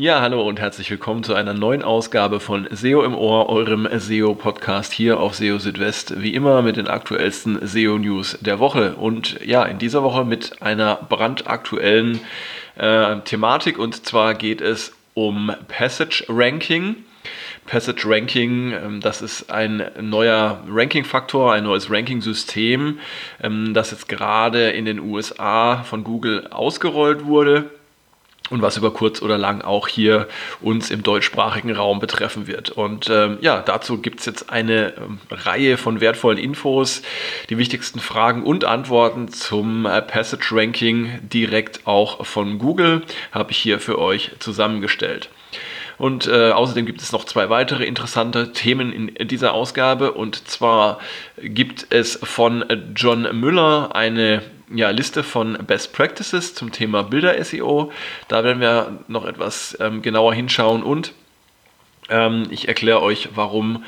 Ja, hallo und herzlich willkommen zu einer neuen Ausgabe von SEO im Ohr, eurem SEO-Podcast hier auf SEO Südwest. Wie immer mit den aktuellsten SEO-News der Woche. Und ja, in dieser Woche mit einer brandaktuellen äh, Thematik. Und zwar geht es um Passage Ranking. Passage Ranking, ähm, das ist ein neuer Ranking-Faktor, ein neues Ranking-System, ähm, das jetzt gerade in den USA von Google ausgerollt wurde und was über kurz oder lang auch hier uns im deutschsprachigen Raum betreffen wird. Und ähm, ja, dazu gibt es jetzt eine ähm, Reihe von wertvollen Infos, die wichtigsten Fragen und Antworten zum äh, Passage Ranking direkt auch von Google habe ich hier für euch zusammengestellt. Und äh, außerdem gibt es noch zwei weitere interessante Themen in dieser Ausgabe. Und zwar gibt es von John Müller eine ja, Liste von Best Practices zum Thema Bilder-SEO. Da werden wir noch etwas ähm, genauer hinschauen und ähm, ich erkläre euch, warum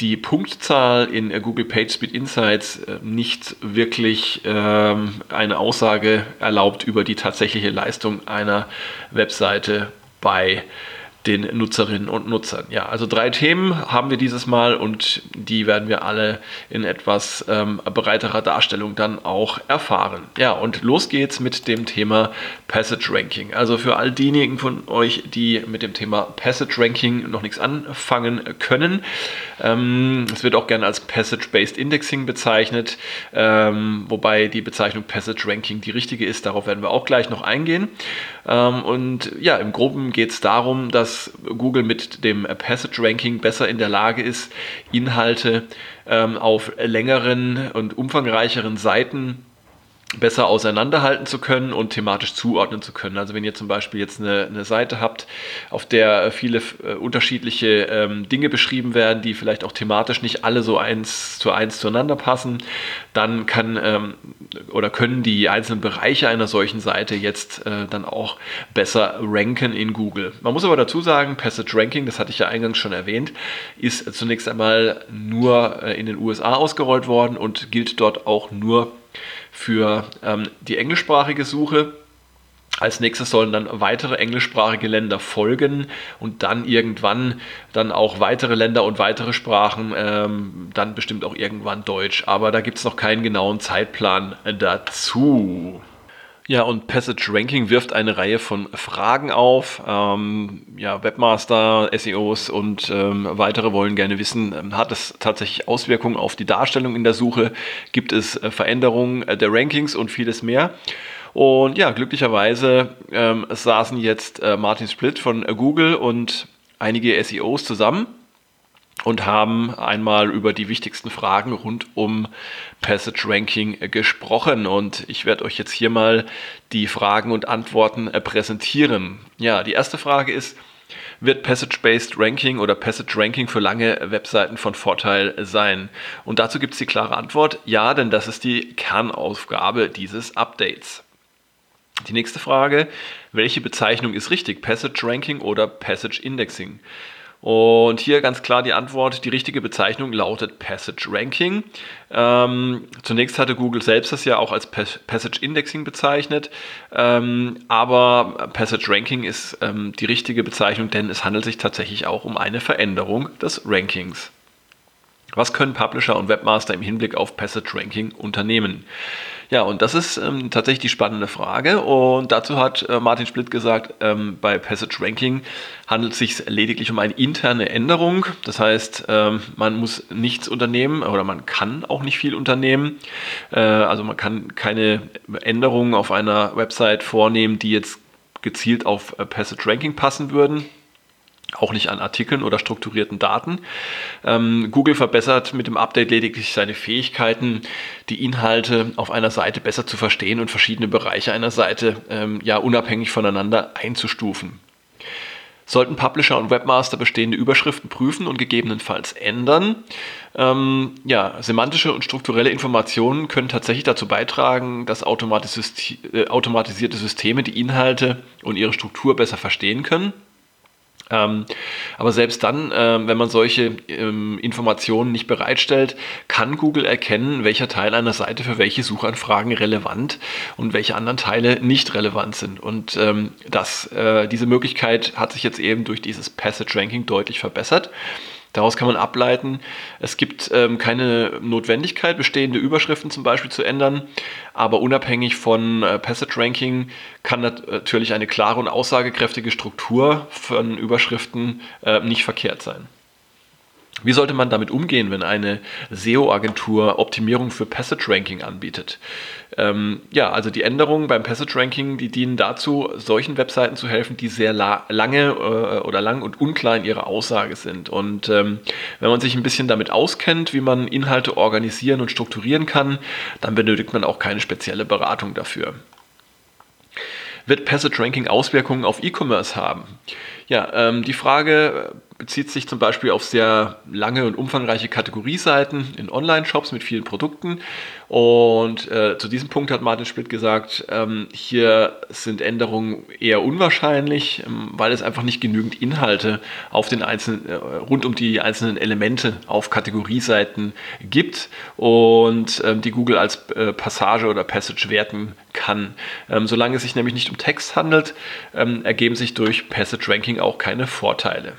die Punktzahl in Google PageSpeed Insights äh, nicht wirklich ähm, eine Aussage erlaubt über die tatsächliche Leistung einer Webseite bei den Nutzerinnen und Nutzern. Ja, also drei Themen haben wir dieses Mal und die werden wir alle in etwas ähm, breiterer Darstellung dann auch erfahren. Ja, und los geht's mit dem Thema Passage Ranking. Also für all diejenigen von euch, die mit dem Thema Passage Ranking noch nichts anfangen können, ähm, es wird auch gerne als Passage-Based Indexing bezeichnet, ähm, wobei die Bezeichnung Passage Ranking die richtige ist. Darauf werden wir auch gleich noch eingehen. Ähm, und ja, im Groben geht es darum, dass Google mit dem Passage Ranking besser in der Lage ist, Inhalte ähm, auf längeren und umfangreicheren Seiten besser auseinanderhalten zu können und thematisch zuordnen zu können. Also wenn ihr zum Beispiel jetzt eine, eine Seite habt, auf der viele äh, unterschiedliche ähm, Dinge beschrieben werden, die vielleicht auch thematisch nicht alle so eins zu eins zueinander passen, dann kann ähm, oder können die einzelnen Bereiche einer solchen Seite jetzt äh, dann auch besser ranken in Google. Man muss aber dazu sagen, Passage Ranking, das hatte ich ja eingangs schon erwähnt, ist zunächst einmal nur äh, in den USA ausgerollt worden und gilt dort auch nur für ähm, die englischsprachige Suche. Als nächstes sollen dann weitere englischsprachige Länder folgen und dann irgendwann dann auch weitere Länder und weitere Sprachen, ähm, dann bestimmt auch irgendwann Deutsch. Aber da gibt es noch keinen genauen Zeitplan dazu. Ja, und Passage Ranking wirft eine Reihe von Fragen auf. Ähm, ja, Webmaster, SEOs und ähm, weitere wollen gerne wissen, ähm, hat es tatsächlich Auswirkungen auf die Darstellung in der Suche? Gibt es äh, Veränderungen äh, der Rankings und vieles mehr? Und ja, glücklicherweise ähm, saßen jetzt äh, Martin Split von äh, Google und einige SEOs zusammen und haben einmal über die wichtigsten Fragen rund um Passage Ranking gesprochen. Und ich werde euch jetzt hier mal die Fragen und Antworten äh, präsentieren. Ja, die erste Frage ist, wird Passage-Based Ranking oder Passage Ranking für lange Webseiten von Vorteil sein? Und dazu gibt es die klare Antwort, ja, denn das ist die Kernaufgabe dieses Updates. Die nächste Frage, welche Bezeichnung ist richtig, Passage Ranking oder Passage Indexing? Und hier ganz klar die Antwort, die richtige Bezeichnung lautet Passage Ranking. Ähm, zunächst hatte Google selbst das ja auch als Passage Indexing bezeichnet, ähm, aber Passage Ranking ist ähm, die richtige Bezeichnung, denn es handelt sich tatsächlich auch um eine Veränderung des Rankings. Was können Publisher und Webmaster im Hinblick auf Passage Ranking unternehmen? Ja, und das ist ähm, tatsächlich die spannende Frage. Und dazu hat äh, Martin Splitt gesagt, ähm, bei Passage Ranking handelt es sich lediglich um eine interne Änderung. Das heißt, ähm, man muss nichts unternehmen oder man kann auch nicht viel unternehmen. Äh, also man kann keine Änderungen auf einer Website vornehmen, die jetzt gezielt auf äh, Passage Ranking passen würden auch nicht an Artikeln oder strukturierten Daten. Ähm, Google verbessert mit dem Update lediglich seine Fähigkeiten, die Inhalte auf einer Seite besser zu verstehen und verschiedene Bereiche einer Seite ähm, ja unabhängig voneinander einzustufen. Sollten Publisher und Webmaster bestehende Überschriften prüfen und gegebenenfalls ändern? Ähm, ja, semantische und strukturelle Informationen können tatsächlich dazu beitragen, dass äh, automatisierte Systeme die Inhalte und ihre Struktur besser verstehen können. Ähm, aber selbst dann, äh, wenn man solche ähm, Informationen nicht bereitstellt, kann Google erkennen, welcher Teil einer Seite für welche Suchanfragen relevant und welche anderen Teile nicht relevant sind. Und ähm, das, äh, diese Möglichkeit hat sich jetzt eben durch dieses Passage Ranking deutlich verbessert. Daraus kann man ableiten, es gibt ähm, keine Notwendigkeit, bestehende Überschriften zum Beispiel zu ändern, aber unabhängig von äh, Passage Ranking kann natürlich eine klare und aussagekräftige Struktur von Überschriften äh, nicht verkehrt sein. Wie sollte man damit umgehen, wenn eine SEO-Agentur Optimierung für Passage Ranking anbietet? Ähm, ja, also die Änderungen beim Passage Ranking, die dienen dazu, solchen Webseiten zu helfen, die sehr la lange äh, oder lang und unklar in ihrer Aussage sind. Und ähm, wenn man sich ein bisschen damit auskennt, wie man Inhalte organisieren und strukturieren kann, dann benötigt man auch keine spezielle Beratung dafür. Wird Passage Ranking Auswirkungen auf E-Commerce haben? Ja, ähm, die Frage bezieht sich zum Beispiel auf sehr lange und umfangreiche Kategorieseiten in Online-Shops mit vielen Produkten. Und äh, zu diesem Punkt hat Martin Splitt gesagt, ähm, hier sind Änderungen eher unwahrscheinlich, ähm, weil es einfach nicht genügend Inhalte auf den einzelnen, äh, rund um die einzelnen Elemente auf Kategorieseiten gibt und ähm, die Google als äh, Passage oder Passage werten kann. Ähm, solange es sich nämlich nicht um Text handelt, ähm, ergeben sich durch Passage Ranking auch keine Vorteile.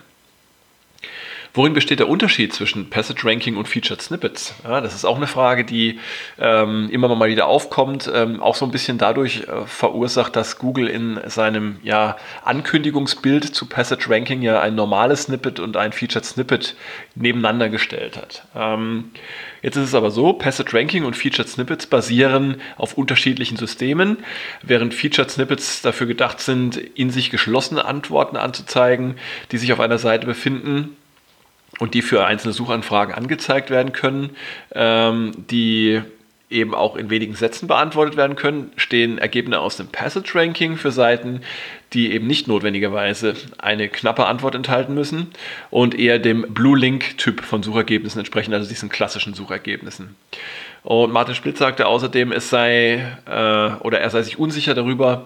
Worin besteht der Unterschied zwischen Passage Ranking und Featured Snippets? Ja, das ist auch eine Frage, die ähm, immer mal wieder aufkommt, ähm, auch so ein bisschen dadurch äh, verursacht, dass Google in seinem ja, Ankündigungsbild zu Passage Ranking ja ein normales Snippet und ein Featured Snippet nebeneinander gestellt hat. Ähm, jetzt ist es aber so, Passage Ranking und Featured Snippets basieren auf unterschiedlichen Systemen, während Featured Snippets dafür gedacht sind, in sich geschlossene Antworten anzuzeigen, die sich auf einer Seite befinden und die für einzelne Suchanfragen angezeigt werden können, ähm, die eben auch in wenigen Sätzen beantwortet werden können, stehen Ergebnisse aus dem Passage Ranking für Seiten, die eben nicht notwendigerweise eine knappe Antwort enthalten müssen und eher dem Blue Link Typ von Suchergebnissen entsprechen, also diesen klassischen Suchergebnissen. Und Martin Splitt sagte außerdem, es sei äh, oder er sei sich unsicher darüber,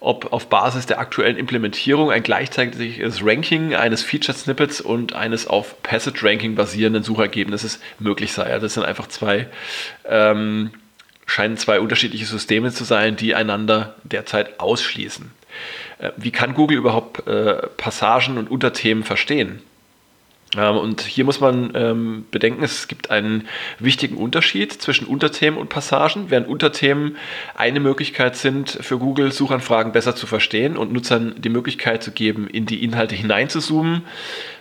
ob auf Basis der aktuellen Implementierung ein gleichzeitiges Ranking eines Featured Snippets und eines auf Passage Ranking basierenden Suchergebnisses möglich sei. Das sind einfach zwei, ähm, scheinen zwei unterschiedliche Systeme zu sein, die einander derzeit ausschließen. Äh, wie kann Google überhaupt äh, Passagen und Unterthemen verstehen? Ähm, und hier muss man ähm, bedenken, es gibt einen wichtigen Unterschied zwischen Unterthemen und Passagen. Während Unterthemen eine Möglichkeit sind, für Google Suchanfragen besser zu verstehen und Nutzern die Möglichkeit zu geben, in die Inhalte hineinzuzoomen,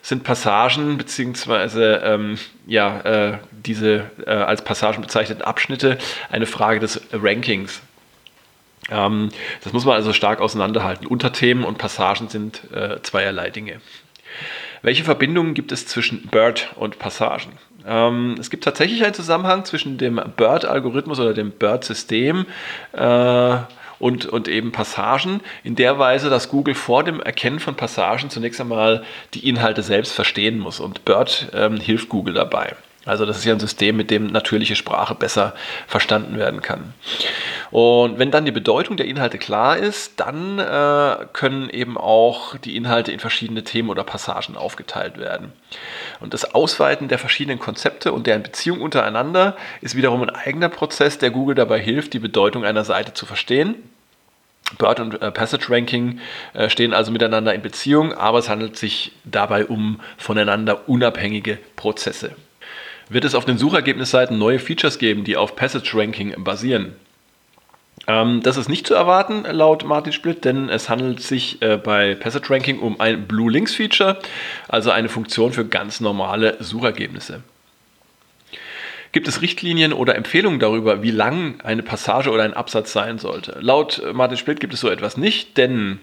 sind Passagen bzw. Ähm, ja, äh, diese äh, als Passagen bezeichneten Abschnitte eine Frage des Rankings. Ähm, das muss man also stark auseinanderhalten. Unterthemen und Passagen sind äh, zweierlei Dinge. Welche Verbindungen gibt es zwischen BERT und Passagen? Ähm, es gibt tatsächlich einen Zusammenhang zwischen dem BERT-Algorithmus oder dem BERT-System äh, und, und eben Passagen in der Weise, dass Google vor dem Erkennen von Passagen zunächst einmal die Inhalte selbst verstehen muss und BERT ähm, hilft Google dabei. Also das ist ja ein System, mit dem natürliche Sprache besser verstanden werden kann. Und wenn dann die Bedeutung der Inhalte klar ist, dann äh, können eben auch die Inhalte in verschiedene Themen oder Passagen aufgeteilt werden. Und das Ausweiten der verschiedenen Konzepte und deren Beziehung untereinander ist wiederum ein eigener Prozess, der Google dabei hilft, die Bedeutung einer Seite zu verstehen. Bird und äh, Passage Ranking äh, stehen also miteinander in Beziehung, aber es handelt sich dabei um voneinander unabhängige Prozesse. Wird es auf den Suchergebnisseiten neue Features geben, die auf Passage Ranking basieren? Ähm, das ist nicht zu erwarten, laut Martin Split, denn es handelt sich äh, bei Passage Ranking um ein Blue Links Feature, also eine Funktion für ganz normale Suchergebnisse. Gibt es Richtlinien oder Empfehlungen darüber, wie lang eine Passage oder ein Absatz sein sollte? Laut Martin Splitt gibt es so etwas nicht, denn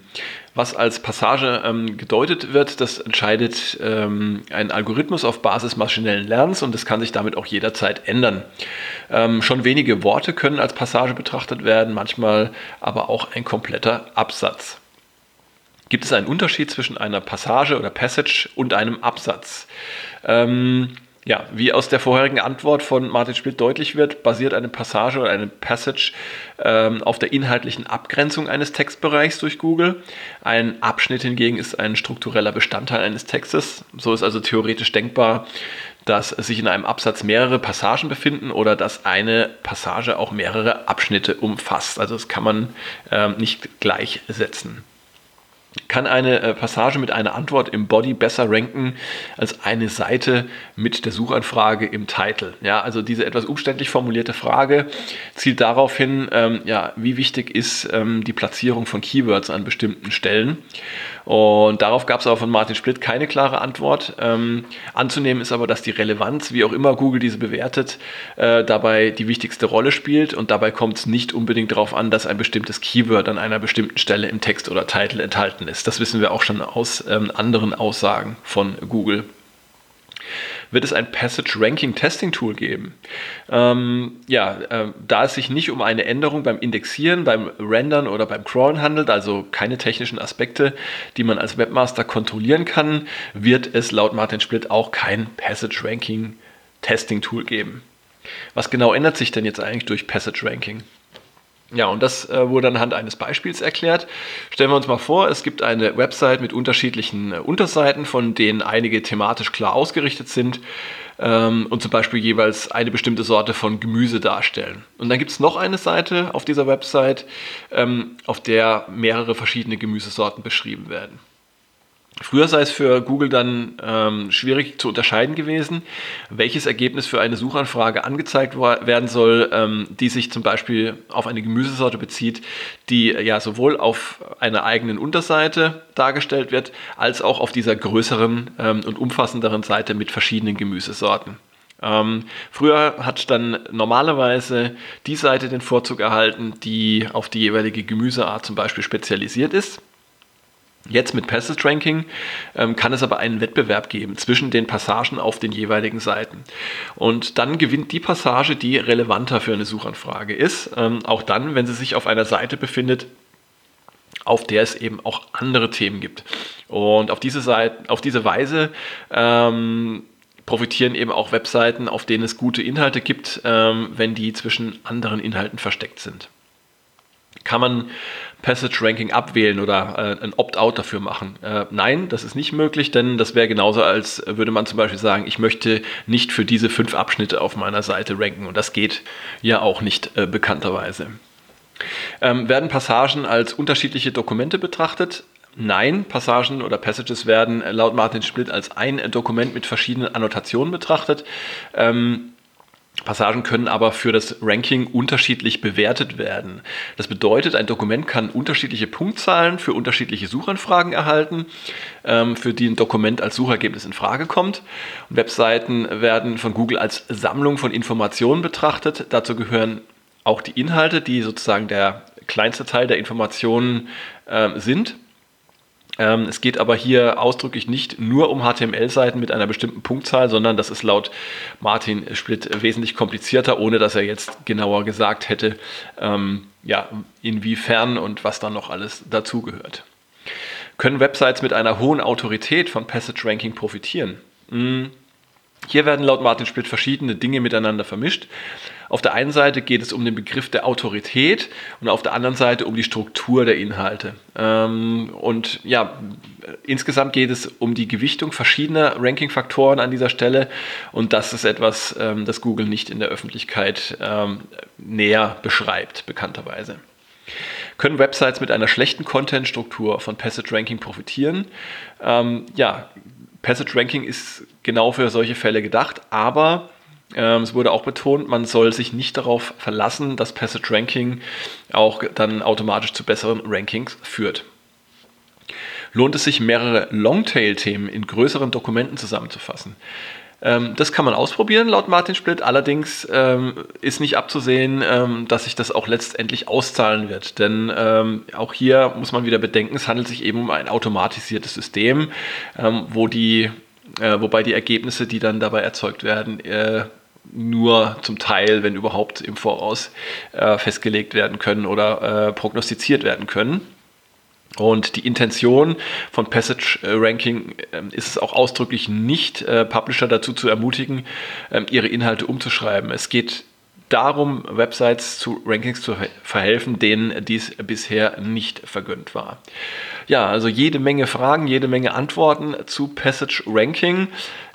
was als Passage ähm, gedeutet wird, das entscheidet ähm, ein Algorithmus auf Basis maschinellen Lernens und das kann sich damit auch jederzeit ändern. Ähm, schon wenige Worte können als Passage betrachtet werden, manchmal aber auch ein kompletter Absatz. Gibt es einen Unterschied zwischen einer Passage oder Passage und einem Absatz? Ähm, Ja, wie aus der vorherigen Antwort von Martin Schmidt deutlich wird, basiert eine Passage oder eine Passage ähm, auf der inhaltlichen Abgrenzung eines Textbereichs durch Google. Ein Abschnitt hingegen ist ein struktureller Bestandteil eines Textes. So ist also theoretisch denkbar, dass sich in einem Absatz mehrere Passagen befinden oder dass eine Passage auch mehrere Abschnitte umfasst. Also das kann man ähm, nicht gleichsetzen kann eine äh, Passage mit einer Antwort im Body besser ranken als eine Seite mit der Suchanfrage im Titel. Ja, also diese etwas umständlich formulierte Frage zielt darauf hin, ähm, ja, wie wichtig ist ähm, die Platzierung von Keywords an bestimmten Stellen. Und darauf gab es aber von Martin Splitt keine klare Antwort. Ähm, anzunehmen ist aber, dass die Relevanz, wie auch immer Google diese bewertet, äh, dabei die wichtigste Rolle spielt. Und dabei kommt es nicht unbedingt darauf an, dass ein bestimmtes Keyword an einer bestimmten Stelle im Text oder Titel enthalten ist. Das wissen wir auch schon aus ähm, anderen Aussagen von Google wird es ein Passage Ranking Testing Tool geben. Ähm, ja, äh, da es sich nicht um eine Änderung beim Indexieren, beim Rendern oder beim Crawlen handelt, also keine technischen Aspekte, die man als Webmaster kontrollieren kann, wird es laut Martin Splitt auch kein Passage Ranking Testing Tool geben. Was genau ändert sich denn jetzt eigentlich durch Passage Ranking? Ja, und das äh, wurde anhand eines Beispiels erklärt. Stellen wir uns mal vor, es gibt eine Website mit unterschiedlichen äh, Unterseiten, von denen einige thematisch klar ausgerichtet sind ähm, und zum Beispiel jeweils eine bestimmte Sorte von Gemüse darstellen. Und dann gibt es noch eine Seite auf dieser Website, ähm, auf der mehrere verschiedene Gemüsesorten beschrieben werden. Früher sei es für Google dann ähm, schwierig zu unterscheiden gewesen, welches Ergebnis für eine Suchanfrage angezeigt werden soll, ähm, die sich zum Beispiel auf eine Gemüsesorte bezieht, die ja sowohl auf einer eigenen Unterseite dargestellt wird, als auch auf dieser größeren ähm, und umfassenderen Seite mit verschiedenen Gemüsesorten. Ähm, früher hat dann normalerweise die Seite den Vorzug erhalten, die auf die jeweilige Gemüseart zum Beispiel spezialisiert ist. Jetzt mit Passage Ranking ähm, kann es aber einen Wettbewerb geben zwischen den Passagen auf den jeweiligen Seiten. Und dann gewinnt die Passage, die relevanter für eine Suchanfrage ist, ähm, auch dann, wenn sie sich auf einer Seite befindet, auf der es eben auch andere Themen gibt. Und auf diese, Seite, auf diese Weise ähm, profitieren eben auch Webseiten, auf denen es gute Inhalte gibt, ähm, wenn die zwischen anderen Inhalten versteckt sind. Kann man Passage Ranking abwählen oder äh, ein Opt-out dafür machen? Äh, nein, das ist nicht möglich, denn das wäre genauso, als würde man zum Beispiel sagen, ich möchte nicht für diese fünf Abschnitte auf meiner Seite ranken. Und das geht ja auch nicht äh, bekannterweise. Ähm, werden Passagen als unterschiedliche Dokumente betrachtet? Nein, Passagen oder Passages werden laut Martin Split als ein Dokument mit verschiedenen Annotationen betrachtet. Ähm, Passagen können aber für das Ranking unterschiedlich bewertet werden. Das bedeutet, ein Dokument kann unterschiedliche Punktzahlen für unterschiedliche Suchanfragen erhalten, ähm, für die ein Dokument als Suchergebnis in Frage kommt. Webseiten werden von Google als Sammlung von Informationen betrachtet. Dazu gehören auch die Inhalte, die sozusagen der kleinste Teil der Informationen äh, sind. Ähm, es geht aber hier ausdrücklich nicht nur um HTML-Seiten mit einer bestimmten Punktzahl, sondern das ist laut Martin Splitt wesentlich komplizierter, ohne dass er jetzt genauer gesagt hätte, ähm, ja, inwiefern und was dann noch alles dazugehört. Können Websites mit einer hohen Autorität von Passage Ranking profitieren? Hm. Hier werden laut Martin Splitt verschiedene Dinge miteinander vermischt. Auf der einen Seite geht es um den Begriff der Autorität und auf der anderen Seite um die Struktur der Inhalte. Ähm, und ja, insgesamt geht es um die Gewichtung verschiedener Ranking-Faktoren an dieser Stelle und das ist etwas, ähm, das Google nicht in der Öffentlichkeit ähm, näher beschreibt, bekannterweise. Können Websites mit einer schlechten Content-Struktur von Passage Ranking profitieren? ja, Passage Ranking ist genau für solche Fälle gedacht, aber ähm, es wurde auch betont, man soll sich nicht darauf verlassen, dass Passage Ranking auch dann automatisch zu besseren Rankings führt. Lohnt es sich, mehrere Longtail-Themen in größeren Dokumenten zusammenzufassen? Ähm, das kann man ausprobieren, laut Martin Splitt. Allerdings ähm, ist nicht abzusehen, ähm, dass sich das auch letztendlich auszahlen wird. Denn ähm, auch hier muss man wieder bedenken, es handelt sich eben um ein automatisiertes System, ähm, wo die äh, wobei die Ergebnisse, die dann dabei erzeugt werden, äh, nur zum Teil, wenn überhaupt, im Voraus äh, festgelegt werden können oder äh, prognostiziert werden können. Und die Intention von Passage Ranking ähm, ist es auch ausdrücklich nicht, äh, Publisher dazu zu ermutigen, ähm, ihre Inhalte umzuschreiben. Es geht darum, Websites zu Rankings zu verhelfen, denen dies bisher nicht vergönnt war. Ja, also jede Menge Fragen, jede Menge Antworten zu Passage Ranking.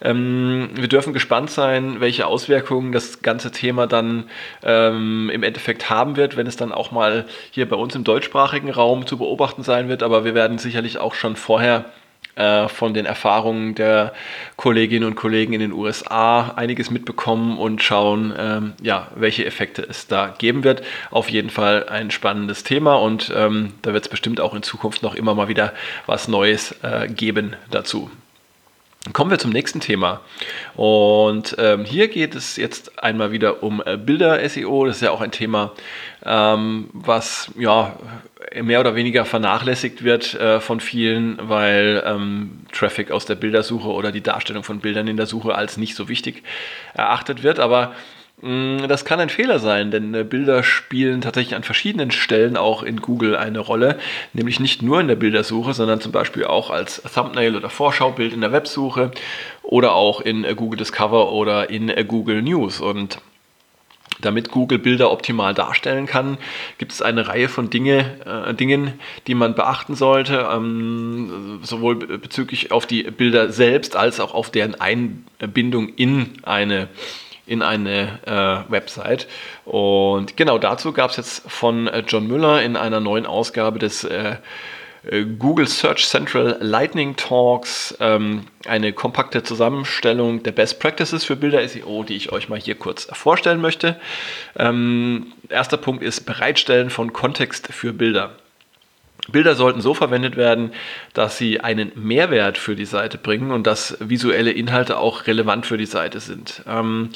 Ähm, wir dürfen gespannt sein, welche Auswirkungen das ganze Thema dann ähm, im Endeffekt haben wird, wenn es dann auch mal hier bei uns im deutschsprachigen Raum zu beobachten sein wird. Aber wir werden sicherlich auch schon vorher äh, von den Erfahrungen der Kolleginnen und Kollegen in den USA einiges mitbekommen und schauen, ähm, ja, welche Effekte es da geben wird. Auf jeden Fall ein spannendes Thema und ähm, da wird es bestimmt auch in Zukunft noch immer mal wieder was Neues äh, geben dazu. Kommen wir zum nächsten Thema. Und ähm, hier geht es jetzt einmal wieder um äh, Bilder-SEO. Das ist ja auch ein Thema, ähm, was ja mehr oder weniger vernachlässigt wird äh, von vielen, weil ähm, Traffic aus der Bildersuche oder die Darstellung von Bildern in der Suche als nicht so wichtig erachtet wird. Aber das kann ein Fehler sein, denn äh, Bilder spielen tatsächlich an verschiedenen Stellen auch in Google eine Rolle, nämlich nicht nur in der Bildersuche, sondern zum Beispiel auch als Thumbnail oder Vorschaubild in der Websuche oder auch in äh, Google Discover oder in äh, Google News. Und damit Google Bilder optimal darstellen kann, gibt es eine Reihe von Dinge, äh, Dingen, die man beachten sollte, ähm, sowohl bezüglich auf die Bilder selbst als auch auf deren Einbindung in eine in eine äh, Website. Und genau dazu gab es jetzt von äh, John Müller in einer neuen Ausgabe des äh, äh, Google Search Central Lightning Talks ähm, eine kompakte Zusammenstellung der Best Practices für Bilder SEO, die ich euch mal hier kurz vorstellen möchte. Ähm, erster Punkt ist Bereitstellen von Kontext für Bilder. Bilder sollten so verwendet werden, dass sie einen Mehrwert für die Seite bringen und dass visuelle Inhalte auch relevant für die Seite sind. Ähm,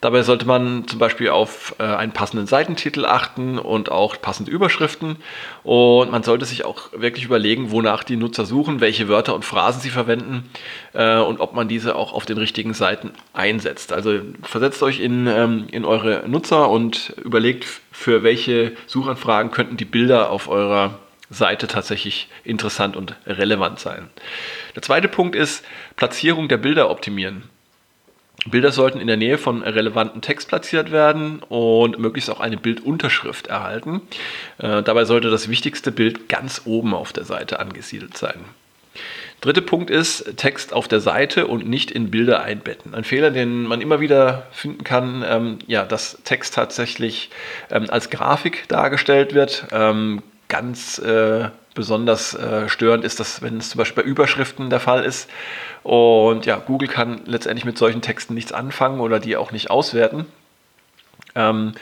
dabei sollte man zum Beispiel auf äh, einen passenden Seitentitel achten und auch passende Überschriften. Und man sollte sich auch wirklich überlegen, wonach die Nutzer suchen, welche Wörter und Phrasen sie verwenden äh, und ob man diese auch auf den richtigen Seiten einsetzt. Also versetzt euch in, ähm, in eure Nutzer und überlegt, für welche Suchanfragen könnten die Bilder auf eurer Seite tatsächlich interessant und relevant sein. Der zweite Punkt ist Platzierung der Bilder optimieren. Bilder sollten in der Nähe von relevanten Text platziert werden und möglichst auch eine Bildunterschrift erhalten. Äh, dabei sollte das wichtigste Bild ganz oben auf der Seite angesiedelt sein. Dritter Punkt ist Text auf der Seite und nicht in Bilder einbetten. Ein Fehler, den man immer wieder finden kann, ähm, ja, dass Text tatsächlich ähm, als Grafik dargestellt wird. Ähm, ganz äh, besonders äh, störend ist das, wenn es zum Beispiel bei Überschriften der Fall ist. Und ja, Google kann letztendlich mit solchen Texten nichts anfangen oder die auch nicht auswerten. Ähm,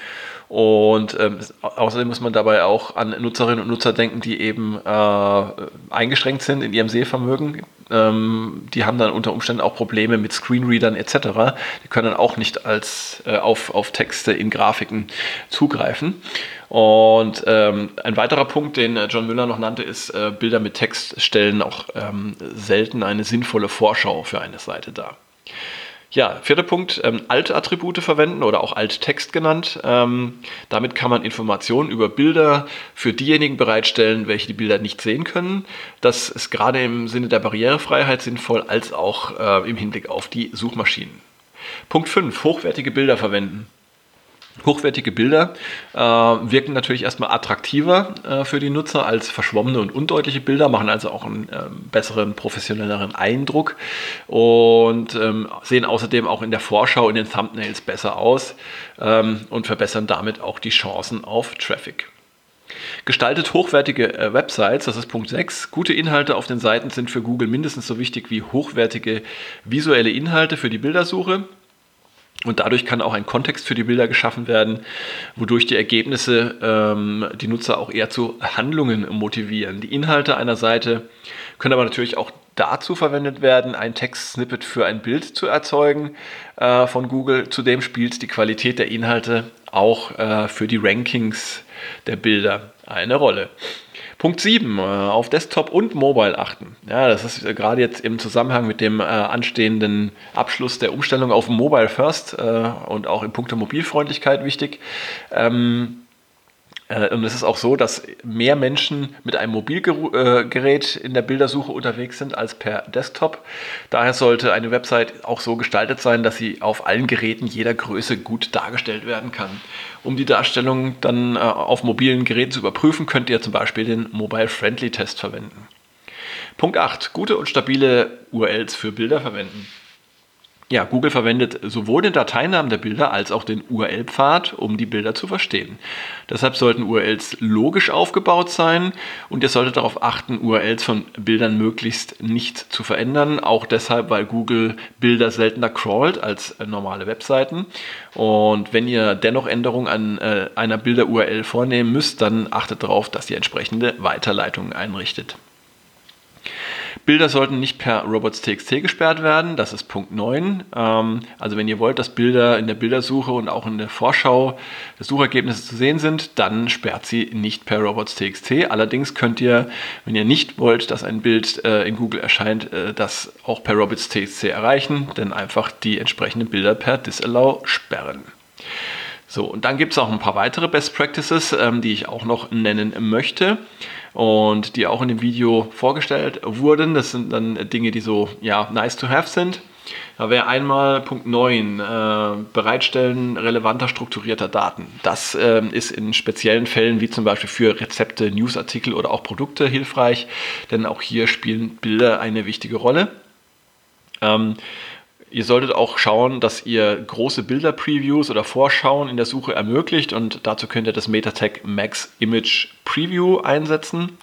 und ähm, außerdem muss man dabei auch an Nutzerinnen und Nutzer denken, die eben äh, eingeschränkt sind in ihrem Sehvermögen. Ähm, die haben dann unter Umständen auch Probleme mit Screenreadern etc. Die können dann auch nicht als, äh, auf, auf Texte in Grafiken zugreifen. Und ähm, ein weiterer Punkt, den äh, John Müller noch nannte, ist, äh, Bilder mit Text stellen auch ähm, selten eine sinnvolle Vorschau für eine Seite dar. Ja, vierter Punkt, ähm, Alt-Attribute verwenden oder auch Alt-Text genannt. Ähm, damit kann man Informationen über Bilder für diejenigen bereitstellen, welche die Bilder nicht sehen können. Das ist gerade im Sinne der Barrierefreiheit sinnvoll, als auch äh, im Hinblick auf die Suchmaschinen. Punkt 5, hochwertige Bilder verwenden. Hochwertige Bilder äh, wirken natürlich erstmal attraktiver äh, für die Nutzer als verschwommene und undeutliche Bilder, machen also auch einen äh, besseren, professionelleren Eindruck und ähm, sehen außerdem auch in der Vorschau, in den Thumbnails besser aus ähm, und verbessern damit auch die Chancen auf Traffic. Gestaltet hochwertige äh, Websites, das ist Punkt 6. Gute Inhalte auf den Seiten sind für Google mindestens so wichtig wie hochwertige visuelle Inhalte für die Bildersuche. Und dadurch kann auch ein Kontext für die Bilder geschaffen werden, wodurch die Ergebnisse ähm, die Nutzer auch eher zu Handlungen motivieren. Die Inhalte einer Seite können aber natürlich auch dazu verwendet werden, ein Text-Snippet für ein Bild zu erzeugen äh, von Google. Zudem spielt die Qualität der Inhalte auch äh, für die Rankings der Bilder eine Rolle. Punkt 7, äh, auf Desktop und Mobile achten. Ja, das ist äh, gerade jetzt im Zusammenhang mit dem äh, anstehenden Abschluss der Umstellung auf Mobile First äh, und auch in puncto Mobilfreundlichkeit wichtig. Ähm, Äh, und es ist auch so, dass mehr Menschen mit einem Mobilgerät in der Bildersuche unterwegs sind als per Desktop. Daher sollte eine Website auch so gestaltet sein, dass sie auf allen Geräten jeder Größe gut dargestellt werden kann. Um die Darstellung dann äh, auf mobilen Geräten zu überprüfen, könnt ihr zum Beispiel den Mobile Friendly Test verwenden. Punkt 8. Gute und stabile URLs für Bilder verwenden. Ja, Google verwendet sowohl den Dateinamen der Bilder als auch den URL-Pfad, um die Bilder zu verstehen. Deshalb sollten URLs logisch aufgebaut sein und ihr solltet darauf achten, URLs von Bildern möglichst nicht zu verändern. Auch deshalb, weil Google Bilder seltener crawlt als normale Webseiten. Und wenn ihr dennoch Änderungen an äh, einer Bilder-URL vornehmen müsst, dann achtet darauf, dass ihr entsprechende Weiterleitungen einrichtet. Bilder sollten nicht per robots.txt gesperrt werden, das ist Punkt 9. Ähm, also wenn ihr wollt, dass Bilder in der Bildersuche und auch in der Vorschau des Suchergebnisses zu sehen sind, dann sperrt sie nicht per robots.txt. Allerdings könnt ihr, wenn ihr nicht wollt, dass ein Bild äh, in Google erscheint, äh, das auch per robots.txt erreichen, denn einfach die entsprechenden Bilder per Disallow sperren. So, und dann gibt es auch ein paar weitere Best Practices, ähm, die ich auch noch nennen möchte und die auch in dem Video vorgestellt wurden. Das sind dann Dinge, die so ja, nice to have sind. Da wäre einmal Punkt 9, äh, Bereitstellen relevanter strukturierter Daten. Das äh, ist in speziellen Fällen wie zum Beispiel für Rezepte, Newsartikel oder auch Produkte hilfreich, denn auch hier spielen Bilder eine wichtige Rolle. Ähm, Ihr solltet auch schauen, dass ihr große Bilder-Previews oder Vorschauen in der Suche ermöglicht und dazu könnt ihr das MetaTag Max Image Preview einsetzen.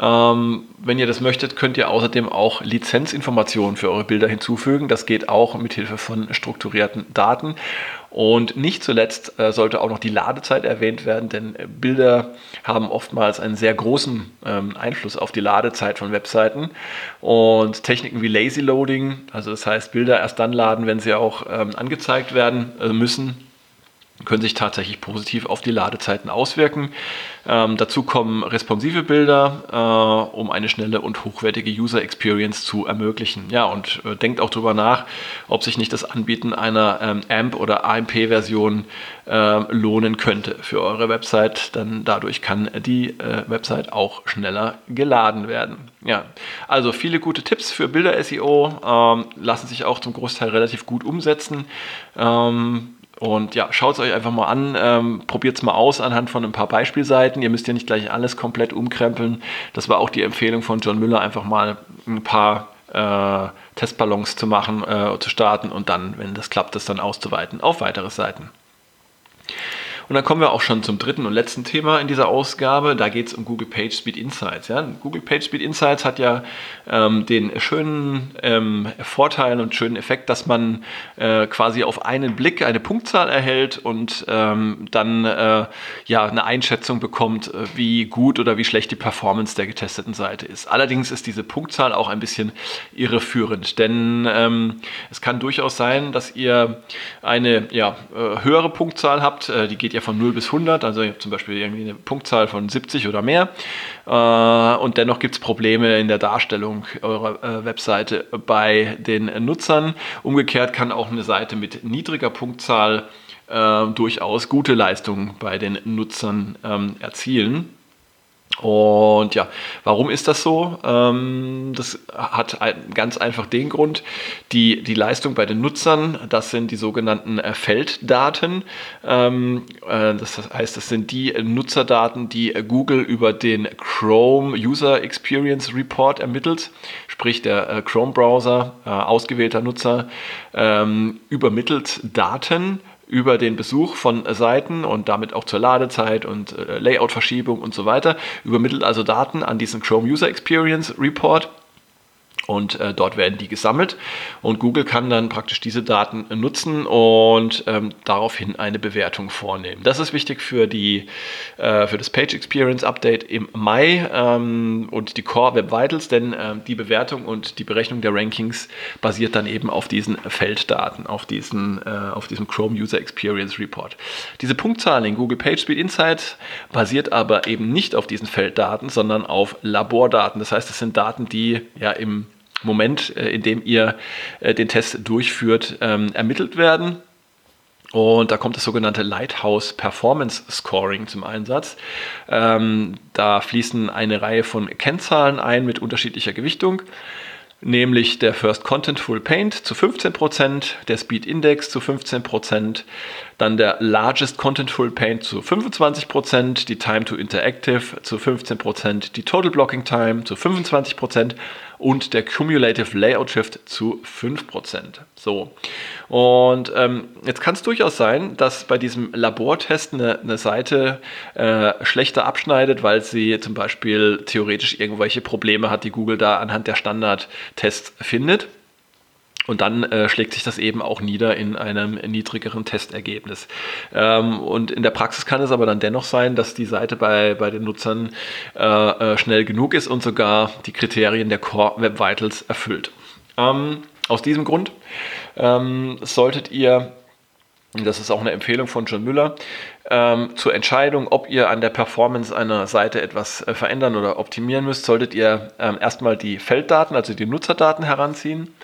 Ähm, wenn ihr das möchtet, könnt ihr außerdem auch Lizenzinformationen für eure Bilder hinzufügen. Das geht auch mit Hilfe von strukturierten Daten. Und nicht zuletzt äh, sollte auch noch die Ladezeit erwähnt werden, denn Bilder haben oftmals einen sehr großen ähm, Einfluss auf die Ladezeit von Webseiten. Und Techniken wie Lazy Loading, also das heißt Bilder erst dann laden, wenn sie auch ähm, angezeigt werden äh, müssen, können sich tatsächlich positiv auf die Ladezeiten auswirken. Ähm, dazu kommen responsive Bilder, äh, um eine schnelle und hochwertige User Experience zu ermöglichen. Ja, und äh, denkt auch darüber nach, ob sich nicht das Anbieten einer ähm, AMP oder AMP-Version äh, lohnen könnte für eure Website, denn dadurch kann die äh, Website auch schneller geladen werden. Ja, also viele gute Tipps für Bilder-SEO ähm, lassen sich auch zum Großteil relativ gut umsetzen. Ähm, und ja, schaut es euch einfach mal an, ähm, probiert es mal aus anhand von ein paar Beispielseiten. Ihr müsst ja nicht gleich alles komplett umkrempeln. Das war auch die Empfehlung von John Müller, einfach mal ein paar äh, Testballons zu machen, äh, zu starten und dann, wenn das klappt, das dann auszuweiten auf weitere Seiten. Und dann kommen wir auch schon zum dritten und letzten Thema in dieser Ausgabe. Da geht es um Google PageSpeed Insights. Ja? Google PageSpeed Insights hat ja ähm, den schönen ähm, Vorteil und schönen Effekt, dass man äh, quasi auf einen Blick eine Punktzahl erhält und ähm, dann äh, ja eine Einschätzung bekommt, äh, wie gut oder wie schlecht die Performance der getesteten Seite ist. Allerdings ist diese Punktzahl auch ein bisschen irreführend, denn ähm, es kann durchaus sein, dass ihr eine ja, äh, höhere Punktzahl habt, äh, die geht ja ja von 0 bis 100, also zum Beispiel irgendwie eine Punktzahl von 70 oder mehr. Äh, und dennoch gibt es Probleme in der Darstellung eurer äh, Webseite bei den Nutzern. Umgekehrt kann auch eine Seite mit niedriger Punktzahl äh, durchaus gute Leistungen bei den Nutzern ähm, erzielen. Und ja, warum ist das so? Ähm, das hat ganz einfach den Grund, die, die Leistung bei den Nutzern, das sind die sogenannten äh, Felddaten. Ähm, äh, das heißt, das sind die Nutzerdaten, die Google über den Chrome User Experience Report ermittelt, sprich der äh, Chrome-Browser, äh, ausgewählter Nutzer, ähm, übermittelt Daten über den Besuch von Seiten und damit auch zur Ladezeit und äh, Layout-Verschiebung und so weiter, übermittelt also Daten an diesen Chrome User Experience Report und äh, dort werden die gesammelt und Google kann dann praktisch diese Daten nutzen und ähm, daraufhin eine Bewertung vornehmen. Das ist wichtig für, die, äh, für das Page Experience Update im Mai ähm, und die Core Web Vitals, denn äh, die Bewertung und die Berechnung der Rankings basiert dann eben auf diesen Felddaten, auf, diesen, äh, auf diesem Chrome User Experience Report. Diese Punktzahl in Google PageSpeed Insights basiert aber eben nicht auf diesen Felddaten, sondern auf Labordaten. Das heißt, das sind Daten, die ja im Moment, äh, in dem ihr äh, den Test durchführt, ähm, ermittelt werden. Und da kommt das sogenannte Lighthouse Performance Scoring zum Einsatz. Ähm, da fließen eine Reihe von Kennzahlen ein mit unterschiedlicher Gewichtung nämlich der First Contentful Paint zu 15%, der Speed Index zu 15%, dann der Largest Contentful Paint zu 25%, die Time to Interactive zu 15%, die Total Blocking Time zu 25% und der Cumulative Layout Shift zu 5%. So. Und ähm, jetzt kann es durchaus sein, dass bei diesem Labortest eine, eine Seite äh, schlechter abschneidet, weil sie zum Beispiel theoretisch irgendwelche Probleme hat, die Google da anhand der Standardtests findet. Und dann äh, schlägt sich das eben auch nieder in einem niedrigeren Testergebnis. Ähm, und in der Praxis kann es aber dann dennoch sein, dass die Seite bei, bei den Nutzern äh, äh, schnell genug ist und sogar die Kriterien der Core Web Vitals erfüllt. Ähm, aus diesem Grund ähm, solltet ihr das ist auch eine Empfehlung von John Müller, ähm, zur Entscheidung, ob ihr an der Performance einer Seite etwas äh, verändern oder optimieren müsst, solltet ihr ähm, erstmal die Felddaten, also die Nutzerdaten heranziehen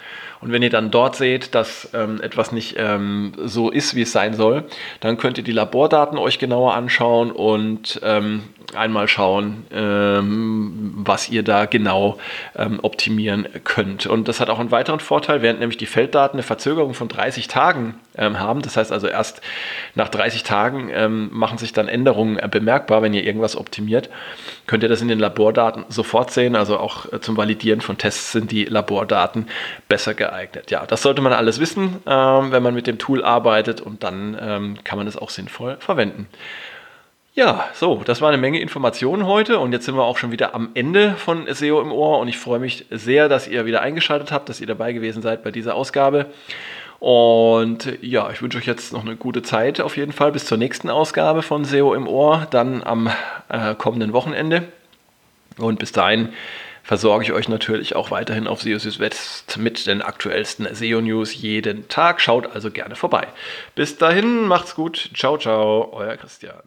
und wenn ihr dann dort seht, dass ähm, etwas nicht ähm, so ist, wie es sein soll, dann könnt ihr die Labordaten euch genauer anschauen und ähm, einmal schauen, ähm, was ihr da genau ähm, optimieren könnt. Und das hat auch einen weiteren Vorteil, während nämlich die Felddaten eine Verzögerung von 30 Tagen ähm, haben. Das heißt also erst nach 30 Tagen machen sich dann Änderungen äh, bemerkbar, wenn ihr irgendwas optimiert. Könnt ihr das in den Labordaten sofort sehen. Also auch äh, zum Validieren von Tests sind die Labordaten besser geeignet geeignet. Ja, das sollte man alles wissen, ähm, wenn man mit dem Tool arbeitet und dann ähm, kann man es auch sinnvoll verwenden. Ja, so, das war eine Menge Informationen heute und jetzt sind wir auch schon wieder am Ende von SEO im Ohr und ich freue mich sehr, dass ihr wieder eingeschaltet habt, dass ihr dabei gewesen seid bei dieser Ausgabe. Und ja, ich wünsche euch jetzt noch eine gute Zeit auf jeden Fall bis zur nächsten Ausgabe von SEO im Ohr, dann am äh, kommenden Wochenende. Und bis dahin versorge ich euch natürlich auch weiterhin auf SEO Südwest mit den aktuellsten SEO-News jeden Tag. Schaut also gerne vorbei. Bis dahin, macht's gut. Ciao, ciao, euer Christian.